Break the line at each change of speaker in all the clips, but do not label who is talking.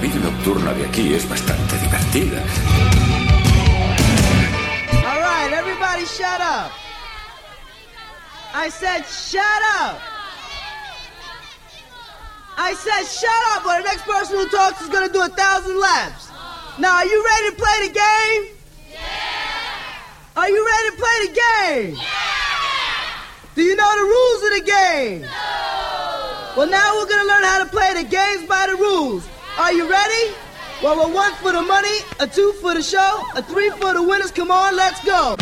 Vida nocturna de aquí es bastante divertida.
All right, everybody shut up. I said shut up. I said shut up, or the next person who talks is going to do a thousand laps. Now, are you ready to play the game? Yeah. Are you ready to play the game? Yeah. Do you know the rules of the game? No. Well, now we're going to learn how to play the games by the rules. Are you ready? Well, a one for the money, a two for the show, a three for the winners. Come on, let's go.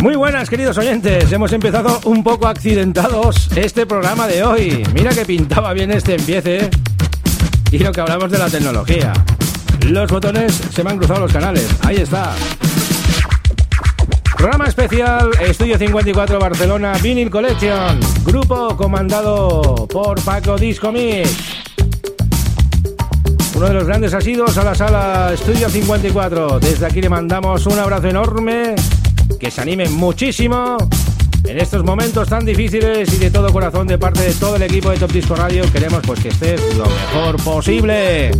Muy buenas, queridos oyentes. Hemos empezado un poco accidentados este programa de hoy. Mira que pintaba bien este empiece y lo que hablamos de la tecnología. Los botones se me han cruzado los canales. Ahí está. Programa especial Estudio 54 Barcelona Vinyl Collection. Grupo comandado por Paco Disco Mix. Uno de los grandes asidos a la sala Estudio 54. Desde aquí le mandamos un abrazo enorme. Que se animen muchísimo en estos momentos tan difíciles y de todo corazón de parte de todo el equipo de Top Disco Radio queremos pues que estés lo mejor posible.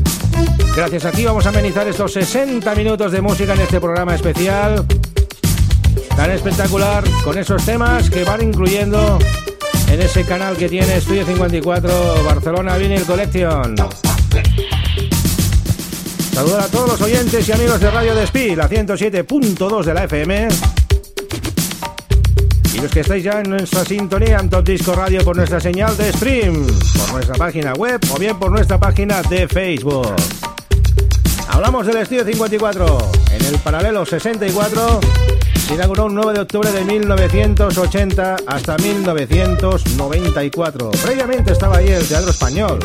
Gracias a ti vamos a amenizar estos 60 minutos de música en este programa especial tan espectacular con esos temas que van incluyendo en ese canal que tiene Estudio 54 Barcelona Vinyl Collection. Saludos a todos los oyentes y amigos de Radio Despí, la 107.2 de la FM. Y los que estáis ya en nuestra sintonía en Top Disco Radio por nuestra señal de stream, por nuestra página web o bien por nuestra página de Facebook. Hablamos del Estudio 54. En el paralelo 64 se inauguró un 9 de octubre de 1980 hasta 1994. Previamente estaba ahí el Teatro Español.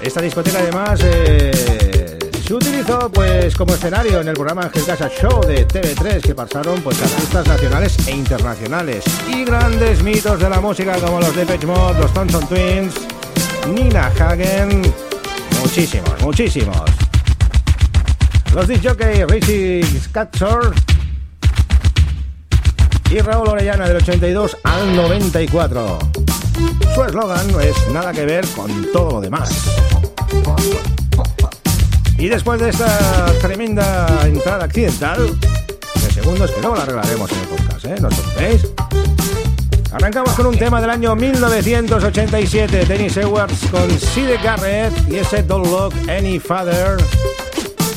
Esta discoteca además eh, se utilizó pues como escenario en el programa Ángel Casa Show de TV3 que pasaron pues artistas nacionales e internacionales y grandes mitos de la música como los Depeche Mode, los Thompson Twins, Nina Hagen, muchísimos, muchísimos. Los disc jockey Richie Scatzor y Raúl Orellana del 82 al 94. Su eslogan no es nada que ver con todo lo demás. Y después de esta tremenda entrada accidental, de segundos que luego la arreglaremos en el podcast, ¿eh? No os preocupéis. Arrancamos con un tema del año 1987, Dennis Edwards con Sid Garrett y ese Don't Look Any Father.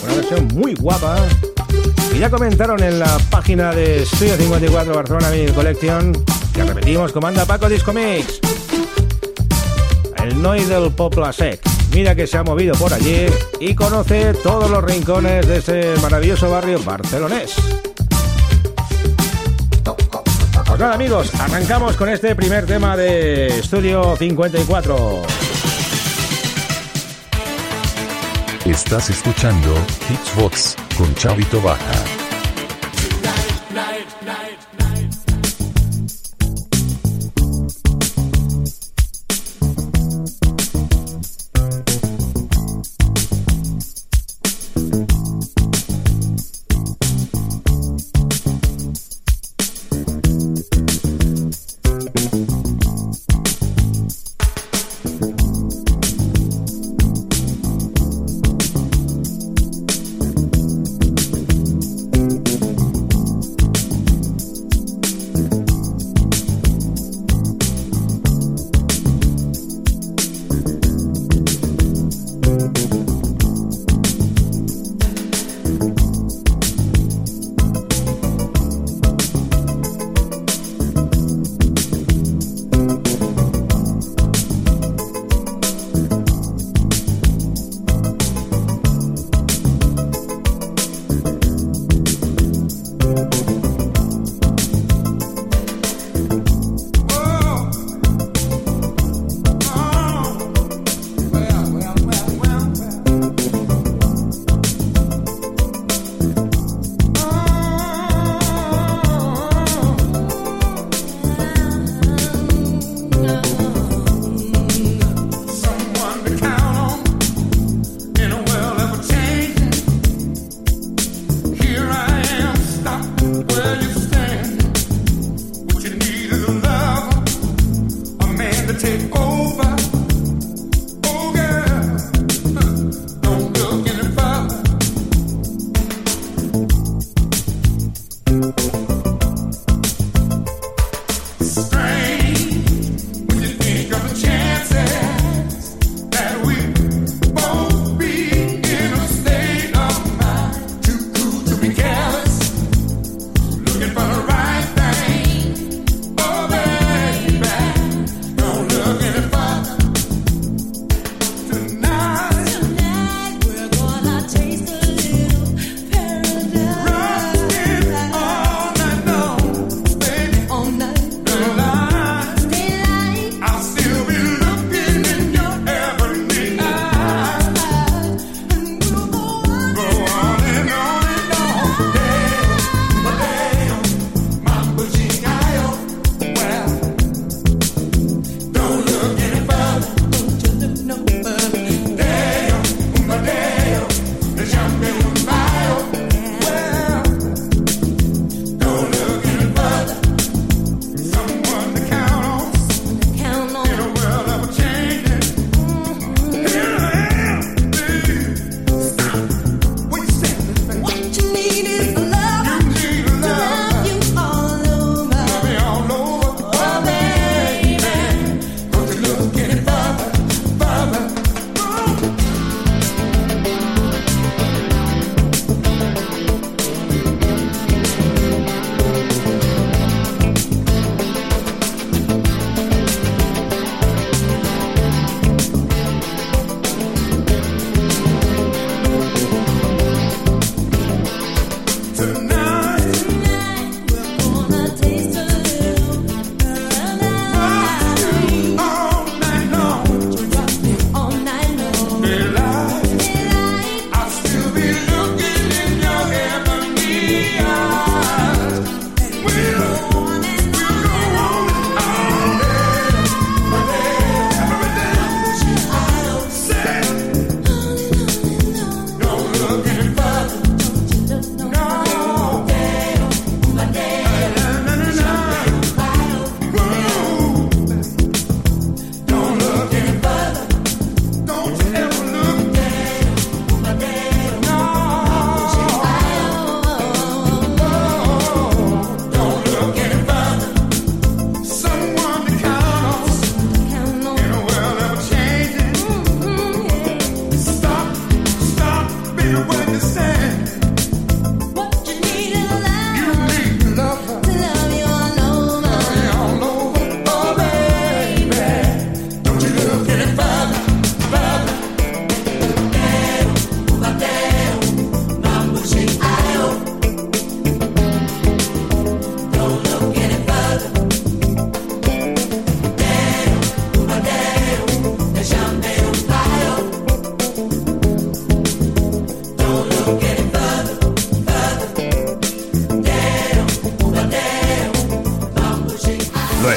Una versión muy guapa. Y ya comentaron en la página de Studio 54 Barcelona Vinyl Collection que repetimos, comanda Paco Disco Mix. El Noi del Popla Sec. Mira que se ha movido por allí y conoce todos los rincones de ese maravilloso barrio barcelonés. Pues nada amigos, arrancamos con este primer tema de Estudio 54.
Estás escuchando Hitsbox con Chavito Baja.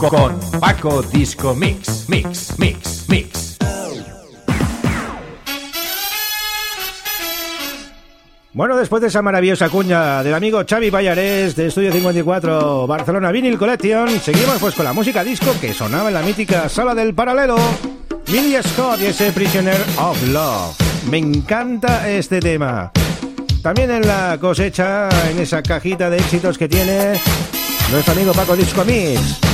Con Paco Disco Mix, Mix, Mix, Mix. Bueno, después de esa maravillosa cuña del amigo Xavi Vallarés de Estudio 54 Barcelona Vinyl Collection, seguimos pues con la música disco que sonaba en la mítica sala del paralelo. Millie Scott y ese Prisoner of Love. Me encanta este tema. También en la cosecha, en esa cajita de éxitos que tiene nuestro amigo Paco Disco Mix.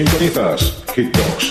Sintonizas HitBox.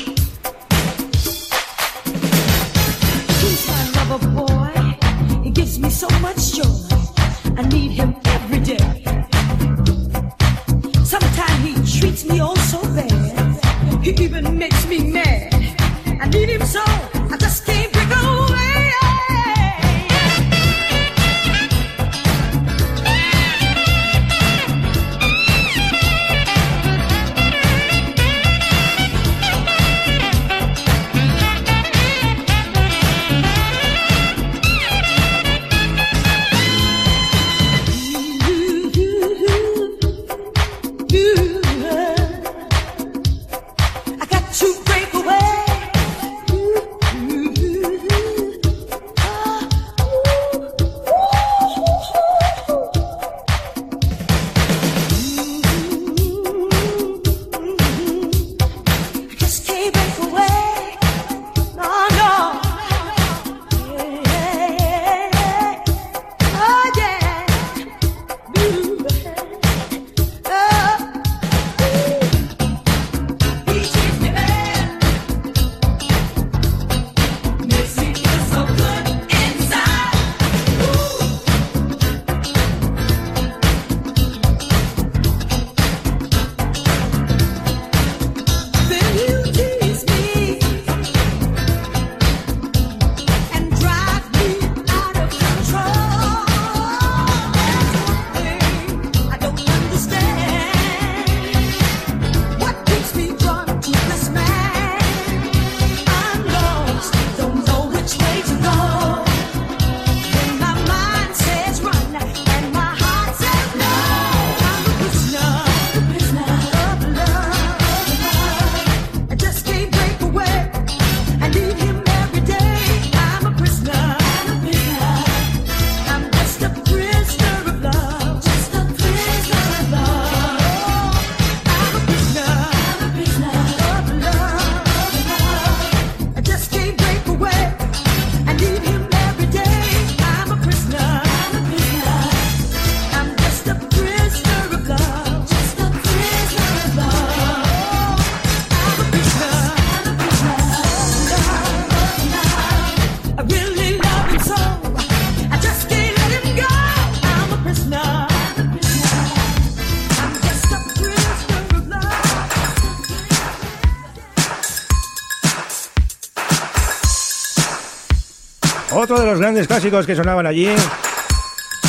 de los grandes clásicos que sonaban allí,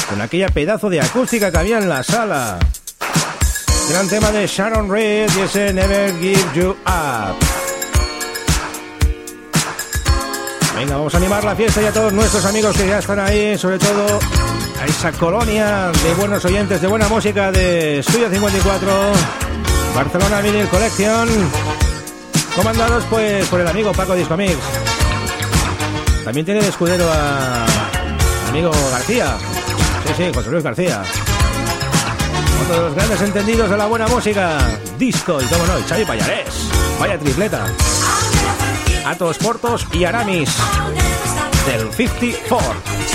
con aquella pedazo de acústica que había en la sala. Gran tema de Sharon Reed y ese Never Give You Up. Venga, vamos a animar la fiesta y a todos nuestros amigos que ya están ahí, sobre todo a esa colonia de buenos oyentes, de buena música de Studio 54, Barcelona Vinyl Collection, comandados pues por el amigo Paco Discomix. También tiene de escudero a amigo García. Sí, sí, José Luis García. Otro de los grandes entendidos de la buena música. Disco y cómo no, y Xavi Payarés. Vaya tripleta. Atos Portos y Aramis. Del 54.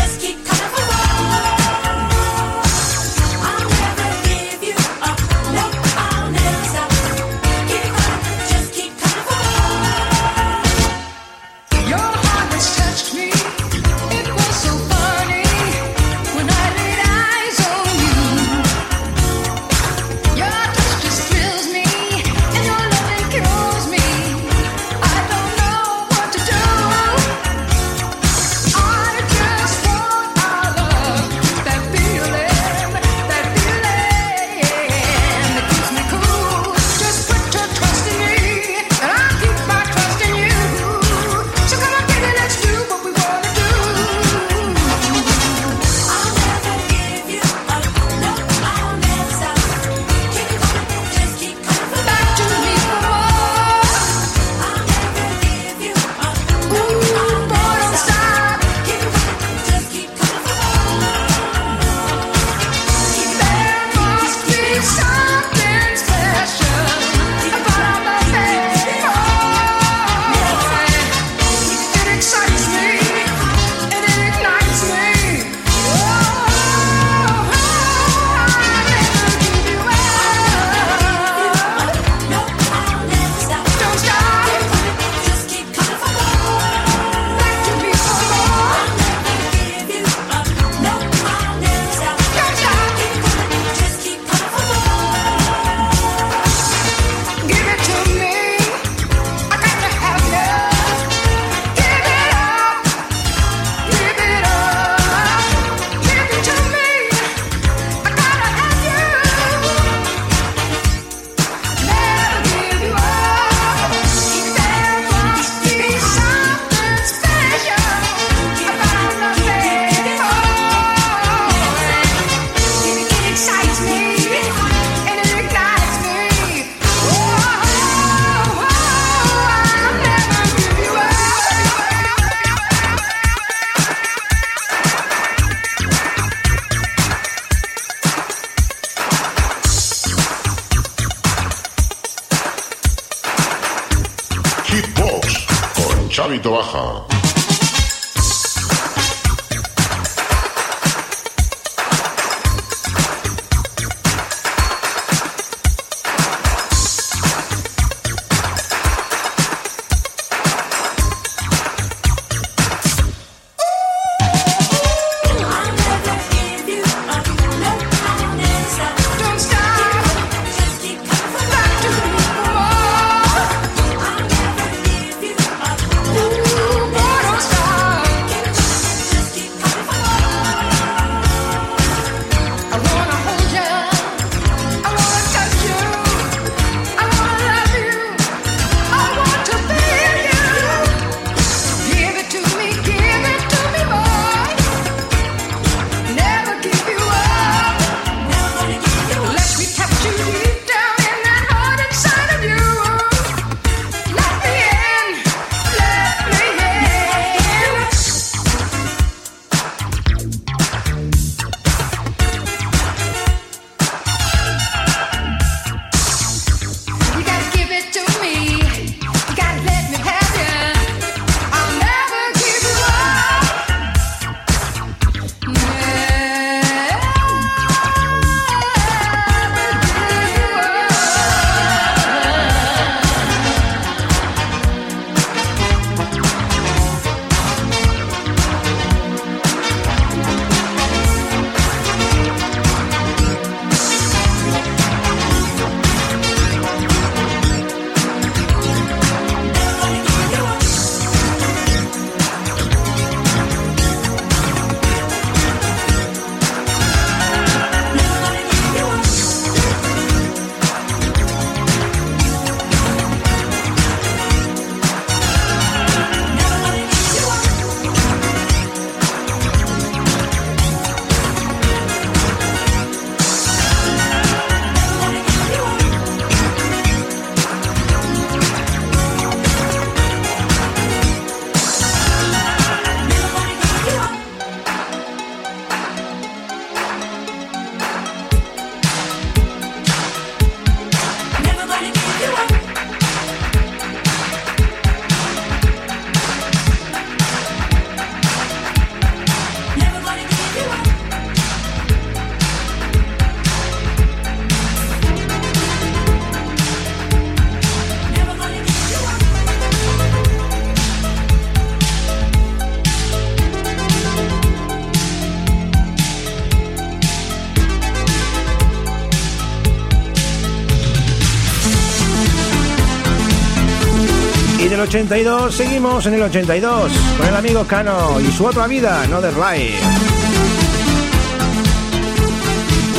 82 seguimos en el 82 con el amigo Cano y su otra vida, Another Life.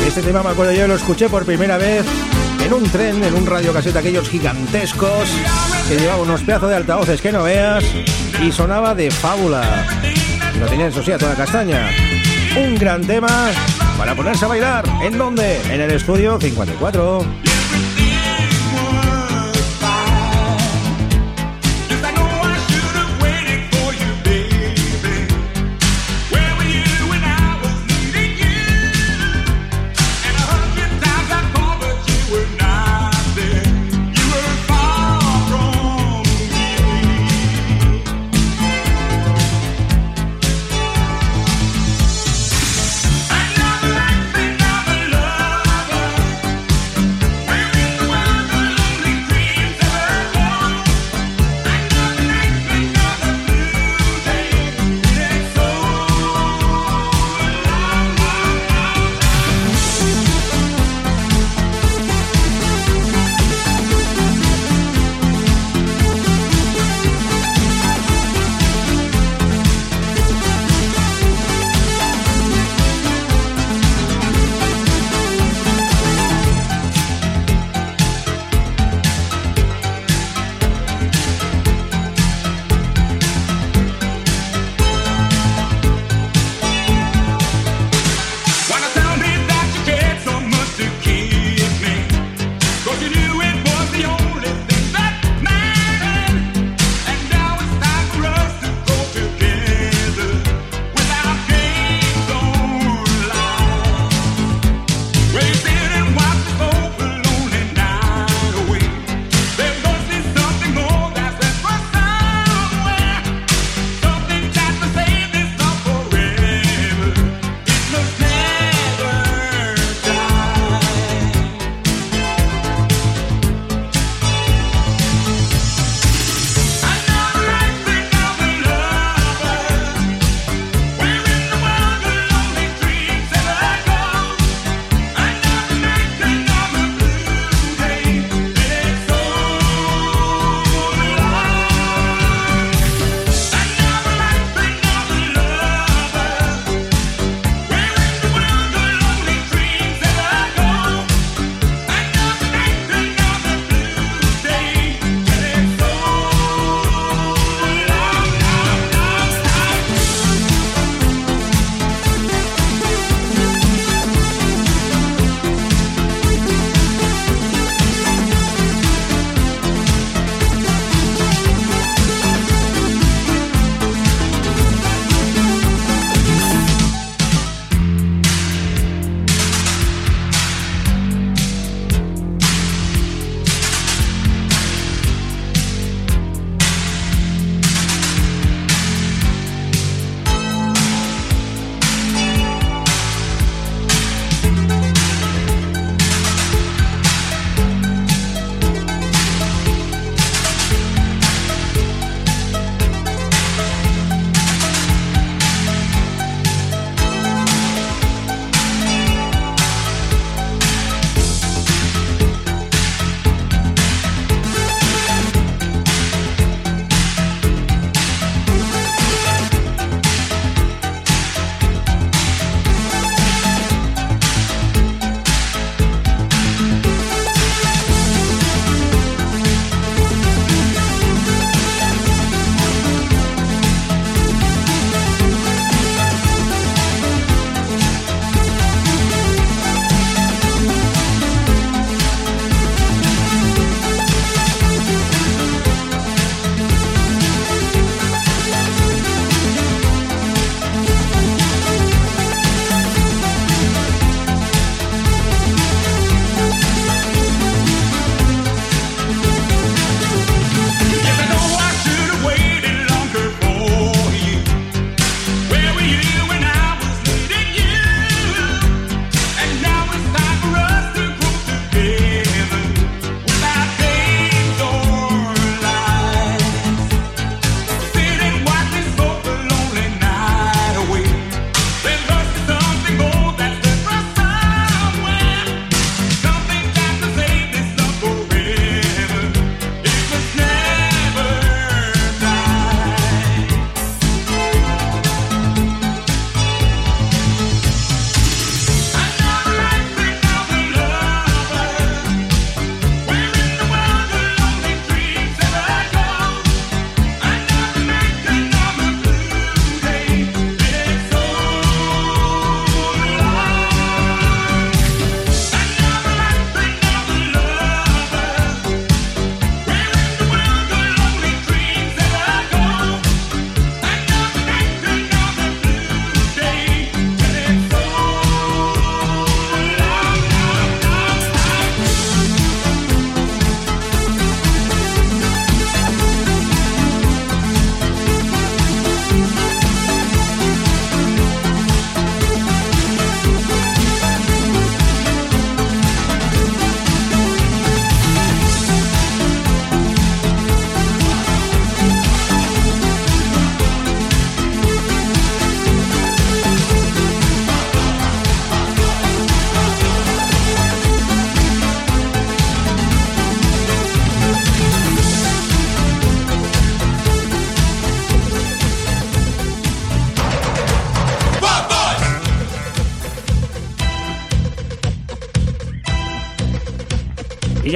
Este tema me acuerdo yo, lo escuché por primera vez en un tren, en un radiocasete aquellos gigantescos que llevaba unos pedazos de altavoces que no veas y sonaba de fábula. Lo tenía eso sí a toda castaña. Un gran tema para ponerse a bailar. ¿En dónde? En el estudio 54.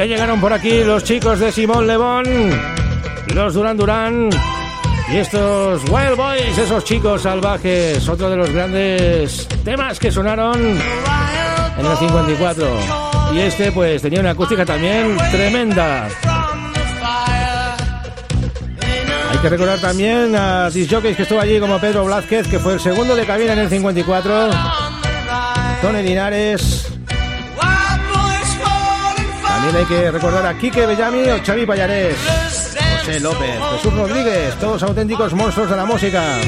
Ya llegaron por aquí los chicos de Simón Lebón, los Duran Duran y estos Wild Boys, esos chicos salvajes, otro de los grandes temas que sonaron en el 54. Y este pues tenía una acústica también tremenda. Hay que recordar también a disjockeys que estuvo allí como Pedro Blázquez, que fue el segundo de cabina en el 54. Tony Linares. También hay que recordar a Quique Bellami o Xavi Pallarés. José López, Jesús Rodríguez, todos auténticos monstruos de la música.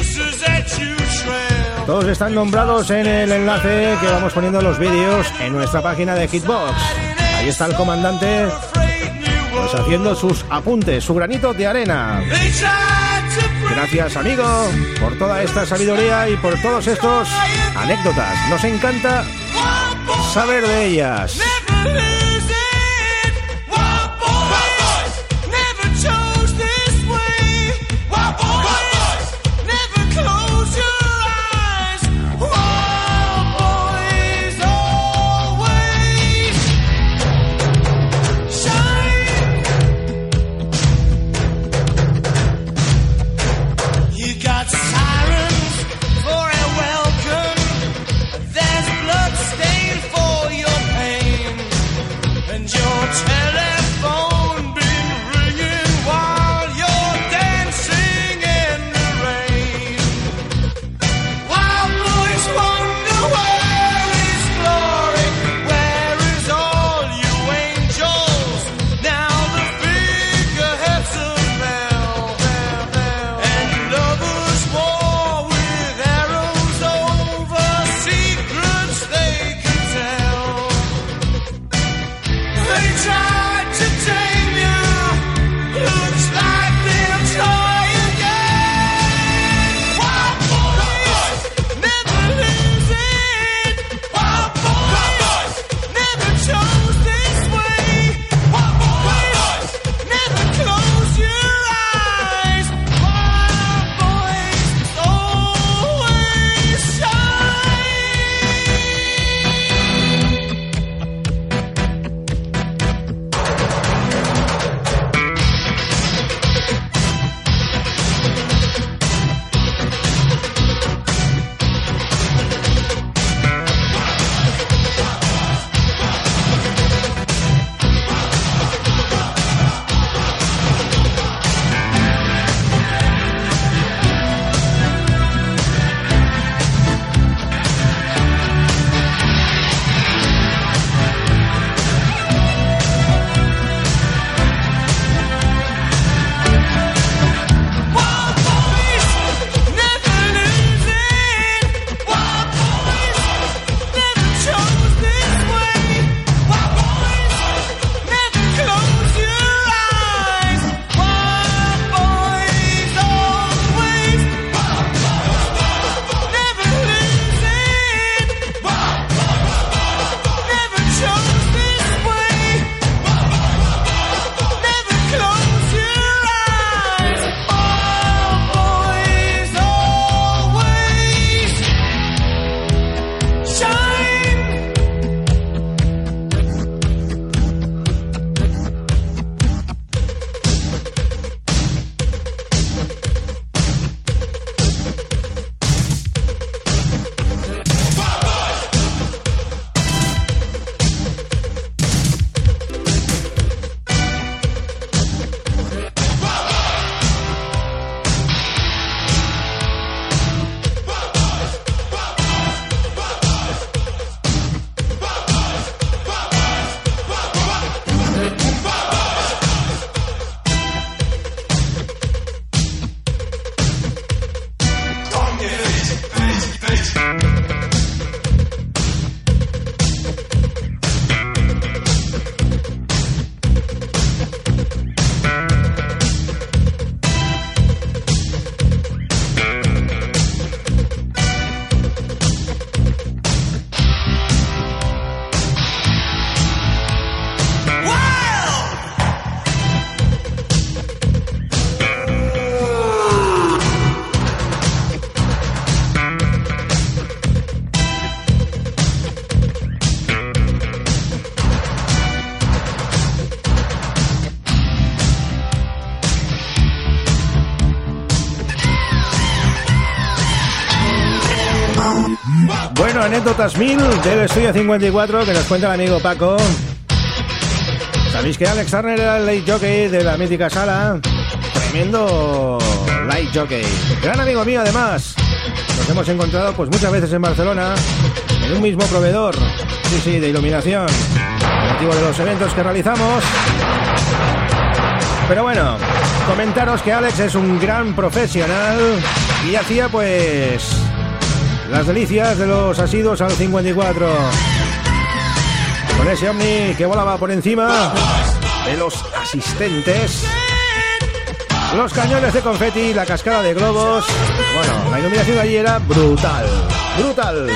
Todos están nombrados en el enlace que vamos poniendo en los vídeos en nuestra página de Hitbox. Ahí está el comandante pues haciendo sus apuntes, su granito de arena. Gracias amigo por toda esta sabiduría y por todos estos anécdotas. Nos encanta saber de ellas. Anécdotas mil del estudio 54 que nos cuenta el amigo Paco. ¿Sabéis que Alex Turner era el light jockey de la mítica sala? Tremendo light jockey. Gran amigo mío además. Nos hemos encontrado pues muchas veces en Barcelona en un mismo proveedor. Sí, sí, de iluminación. Con motivo de los eventos que realizamos. Pero bueno, comentaros que Alex es un gran profesional y hacía pues las delicias de los asidos al 54. Con ese ovni que volaba por encima de los asistentes. Los cañones de confeti, la cascada de globos. Bueno, la iluminación allí era brutal. Brutal.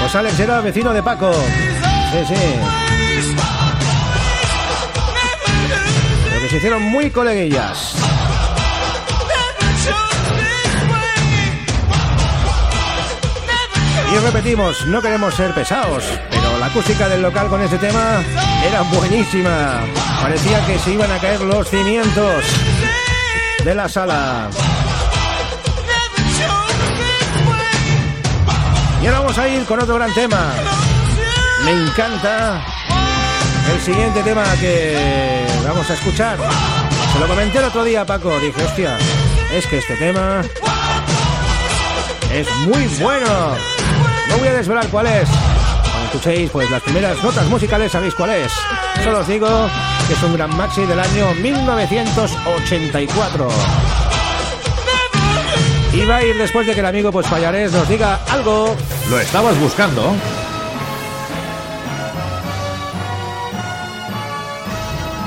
Pues Alex era vecino de Paco. Sí, sí. Pero que se hicieron muy coleguillas. Y repetimos, no queremos ser pesados, pero la acústica del local con ese tema era buenísima. Parecía que se iban a caer los cimientos de la sala. Y ahora vamos a ir con otro gran tema. Me encanta el siguiente tema que vamos a escuchar. Se lo comenté el otro día, Paco. Dije, hostia, es que este tema es muy bueno. Voy a desvelar cuál es. Cuando escuchéis pues las primeras notas musicales sabéis cuál es. Solo os digo que es un gran maxi del año 1984. Y va a ir después de que el amigo pues Payares nos diga algo.
¿Lo estabas buscando?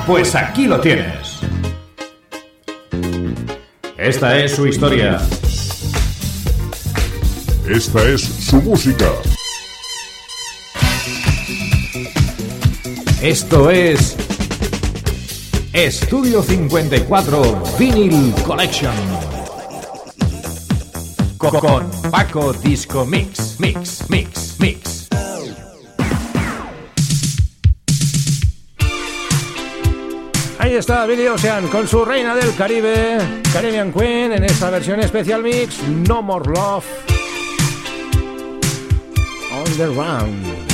Pues aquí lo tienes. Esta es su historia.
Esta es su música.
Esto es Estudio 54 Vinyl Collection. Co- Con Paco Disco Mix, Mix, Mix, Mix.
Ahí está Billy Ocean con su reina del Caribe, Caribbean Queen, en esta versión especial mix, No More Love. On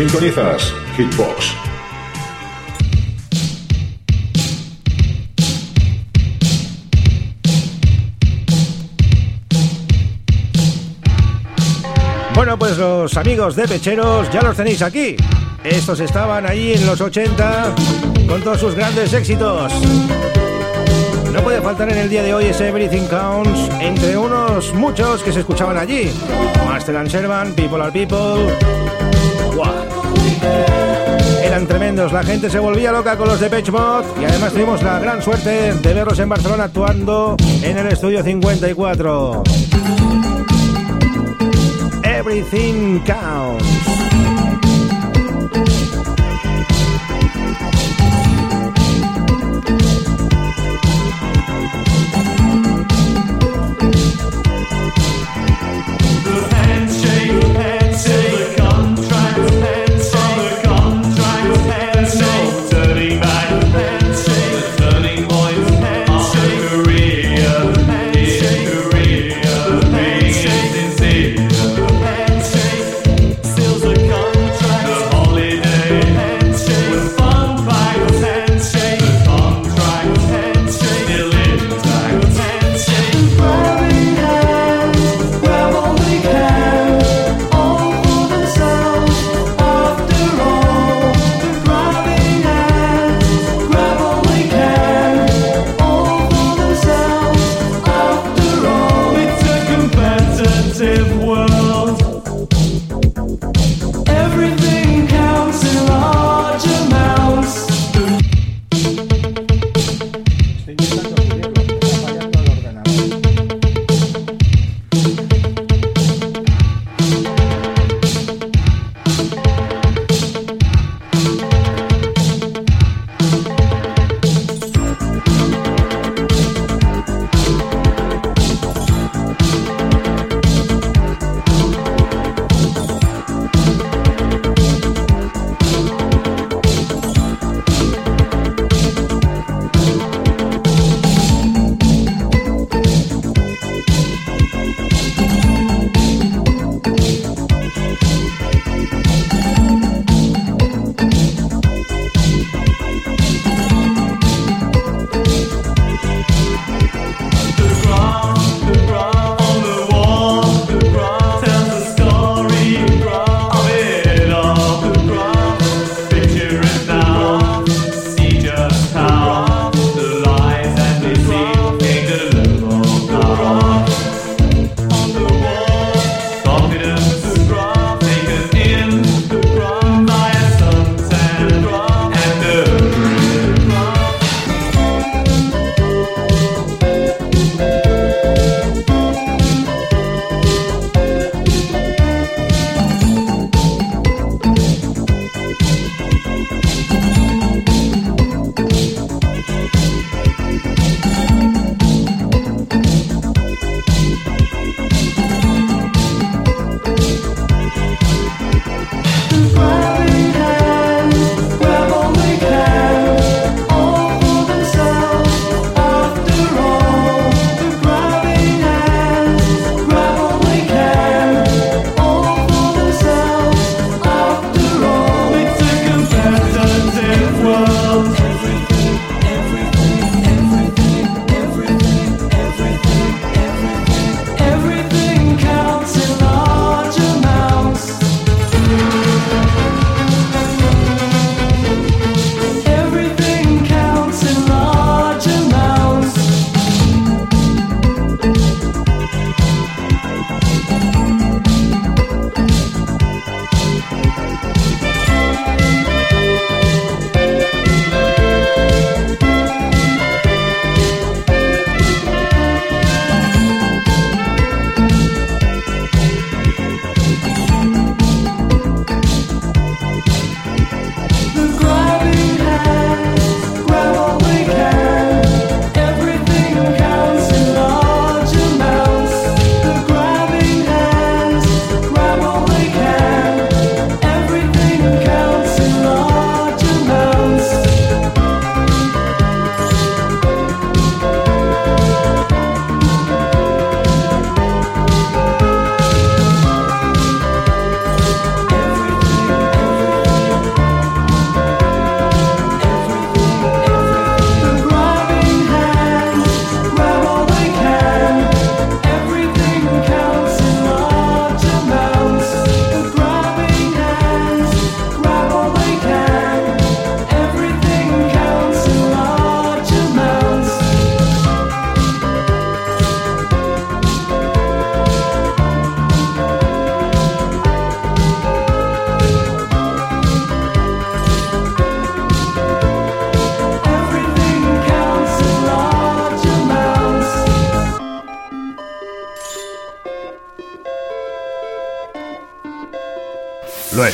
Sintonizas Hitbox.
Bueno, pues los amigos de Pecheros ya los tenéis aquí. Estos estaban ahí en los 80 con todos sus grandes éxitos. No puede faltar en el día de hoy ese Everything Counts entre unos muchos que se escuchaban allí. Master and Servant, People are People. Eran tremendos, la gente se volvía loca con los de Mod y además tuvimos la gran suerte de verlos en Barcelona actuando en el estudio 54. Everything Counts.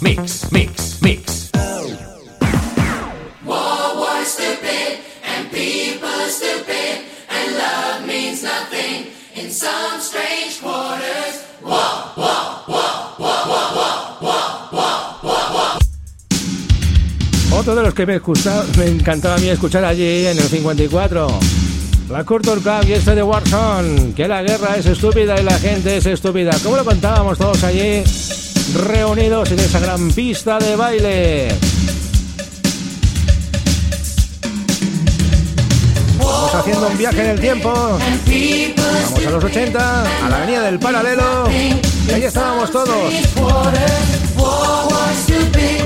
Mix, Mix, Mix.
War was stupid and people stupid and love means nothing in some strange quarters. War, war, war.
Otro de los que me, gusta- me encantaba a mí escuchar allí en el 54. La Culture Club y este de Warzone. Que la guerra es estúpida y la gente es estúpida. Como lo contábamos todos allí, reunidos en esa gran pista de baile. Vamos haciendo un viaje en el tiempo. Vamos a los 80, a la avenida del Paralelo. Y ahí estábamos todos.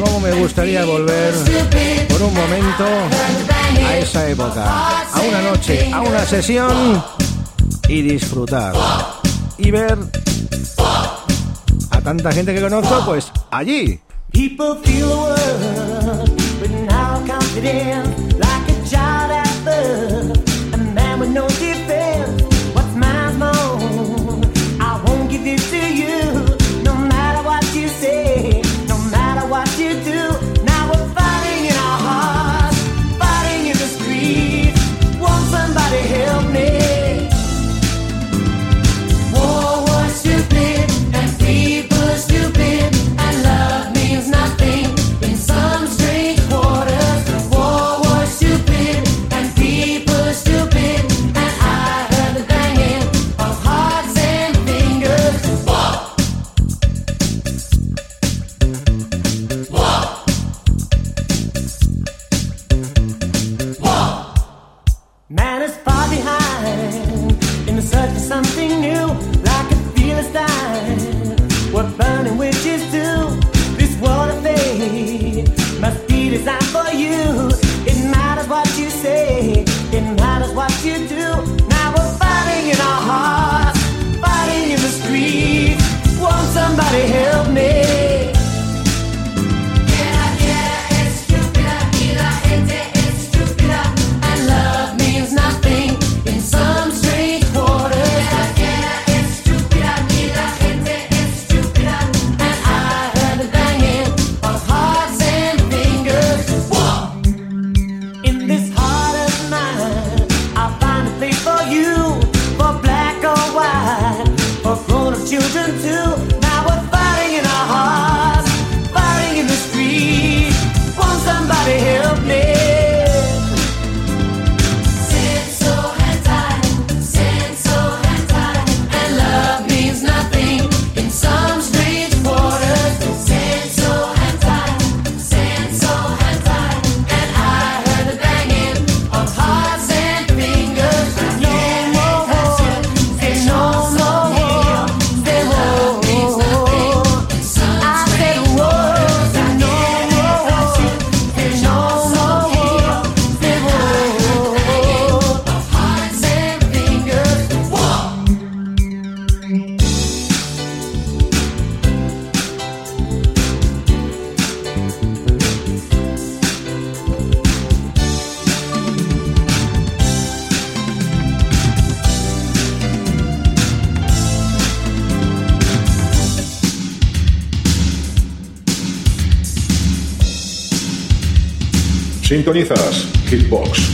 Cómo me gustaría volver por un momento a esa época, a una noche, a una sesión y disfrutar y ver tanta gente que conozco, pues allí.
With no defense.
Sintonizas Hitbox.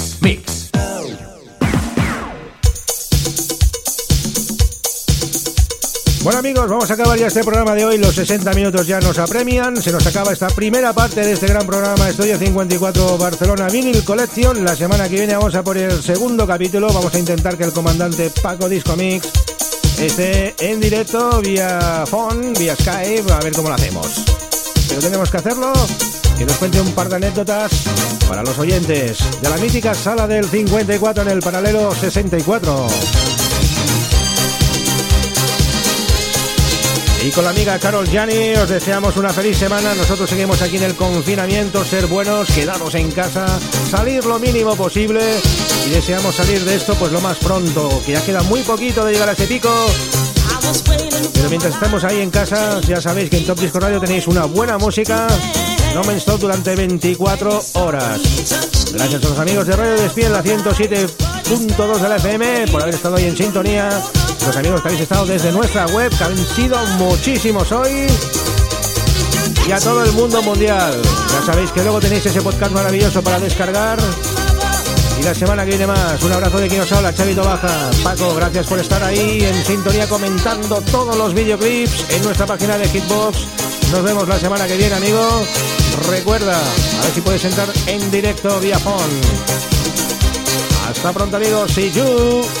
Bueno amigos, vamos a acabar ya este programa de hoy. Los 60 minutos ya nos apremian. Se nos acaba esta primera parte de este gran programa Estudio 54 Barcelona Vinyl Collection. La semana que viene vamos a por el segundo capítulo. Vamos a intentar que el comandante Paco Disco Mix esté en directo vía phone, vía Skype, a ver cómo lo hacemos. Pero tenemos que hacerlo. Que nos cuente un par de anécdotas para los oyentes de la mítica sala del 54 en el paralelo 64. Con la amiga Carol Gianni os deseamos una feliz semana. Nosotros seguimos aquí en el confinamiento, ser buenos, quedaros en casa, salir lo mínimo posible y deseamos salir de esto pues lo más pronto, que ya queda muy poquito de llegar a ese pico. Pero mientras estamos ahí en casa, ya sabéis que en Top Disco Radio tenéis una buena música, no me stop durante 24 horas. Gracias a los amigos de Radio Despiel, la 107.2 de la FM, por haber estado ahí en sintonía. Los amigos que habéis estado desde nuestra web, que han sido muchísimos hoy. Y a todo el mundo mundial. Ya sabéis que luego tenéis ese podcast maravilloso para descargar. Y la semana que viene más. Un abrazo de quien os habla, Chavito Baja. Paco, gracias por estar ahí en sintonía comentando todos los videoclips en nuestra página de Hitbox. Nos vemos la semana que viene, amigo. Recuerda, a ver si puedes entrar en directo vía phone. Hasta pronto, amigos. See you.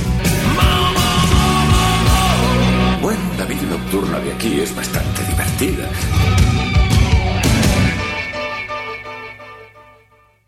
Nocturna de aquí es bastante divertida.